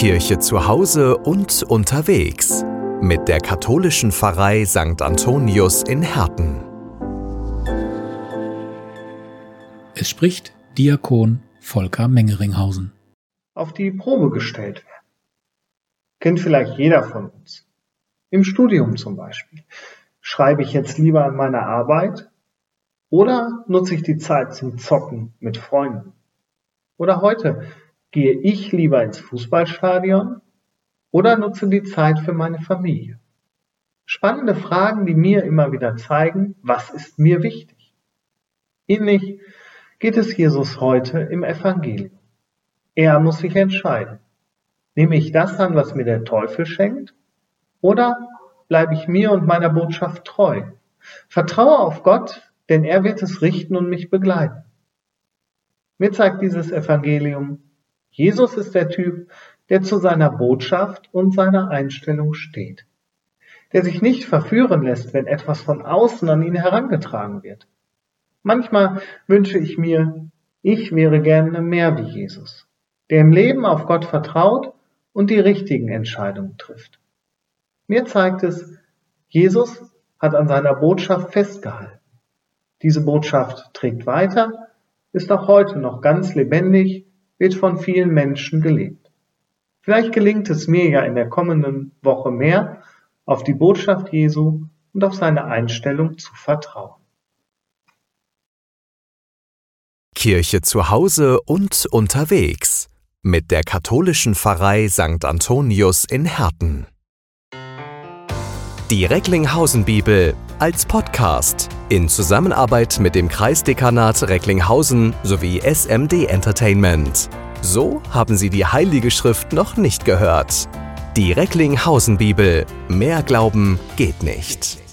Kirche zu Hause und unterwegs mit der katholischen Pfarrei St. Antonius in Herten. Es spricht Diakon Volker Mengeringhausen. Auf die Probe gestellt werden. Kennt vielleicht jeder von uns. Im Studium zum Beispiel. Schreibe ich jetzt lieber an meiner Arbeit oder nutze ich die Zeit zum Zocken mit Freunden? Oder heute, gehe ich lieber ins Fußballstadion oder nutze die Zeit für meine Familie? Spannende Fragen, die mir immer wieder zeigen, was ist mir wichtig. Ähnlich geht es Jesus heute im Evangelium. Er muss sich entscheiden. Nehme ich das an, was mir der Teufel schenkt? Oder bleibe ich mir und meiner Botschaft treu? Vertraue auf Gott, denn er wird es richten und mich begleiten. Mir zeigt dieses Evangelium, Jesus ist der Typ, der zu seiner Botschaft und seiner Einstellung steht. Der sich nicht verführen lässt, wenn etwas von außen an ihn herangetragen wird. Manchmal wünsche ich mir, ich wäre gerne mehr wie Jesus, der im Leben auf Gott vertraut und die richtigen Entscheidungen trifft. Mir zeigt es, Jesus hat an seiner Botschaft festgehalten. Diese Botschaft trägt weiter, ist auch heute noch ganz lebendig, wird von vielen Menschen gelebt. Vielleicht gelingt es mir ja in der kommenden Woche mehr, auf die Botschaft Jesu und auf seine Einstellung zu vertrauen. Kirche zu Hause und unterwegs mit der katholischen Pfarrei St. Antonius in Herten. Die Recklinghausen Bibel als Podcast in Zusammenarbeit mit dem Kreisdekanat Recklinghausen sowie SMD Entertainment. So haben Sie die Heilige Schrift noch nicht gehört. Die Recklinghausen Bibel. Mehr Glauben geht nicht.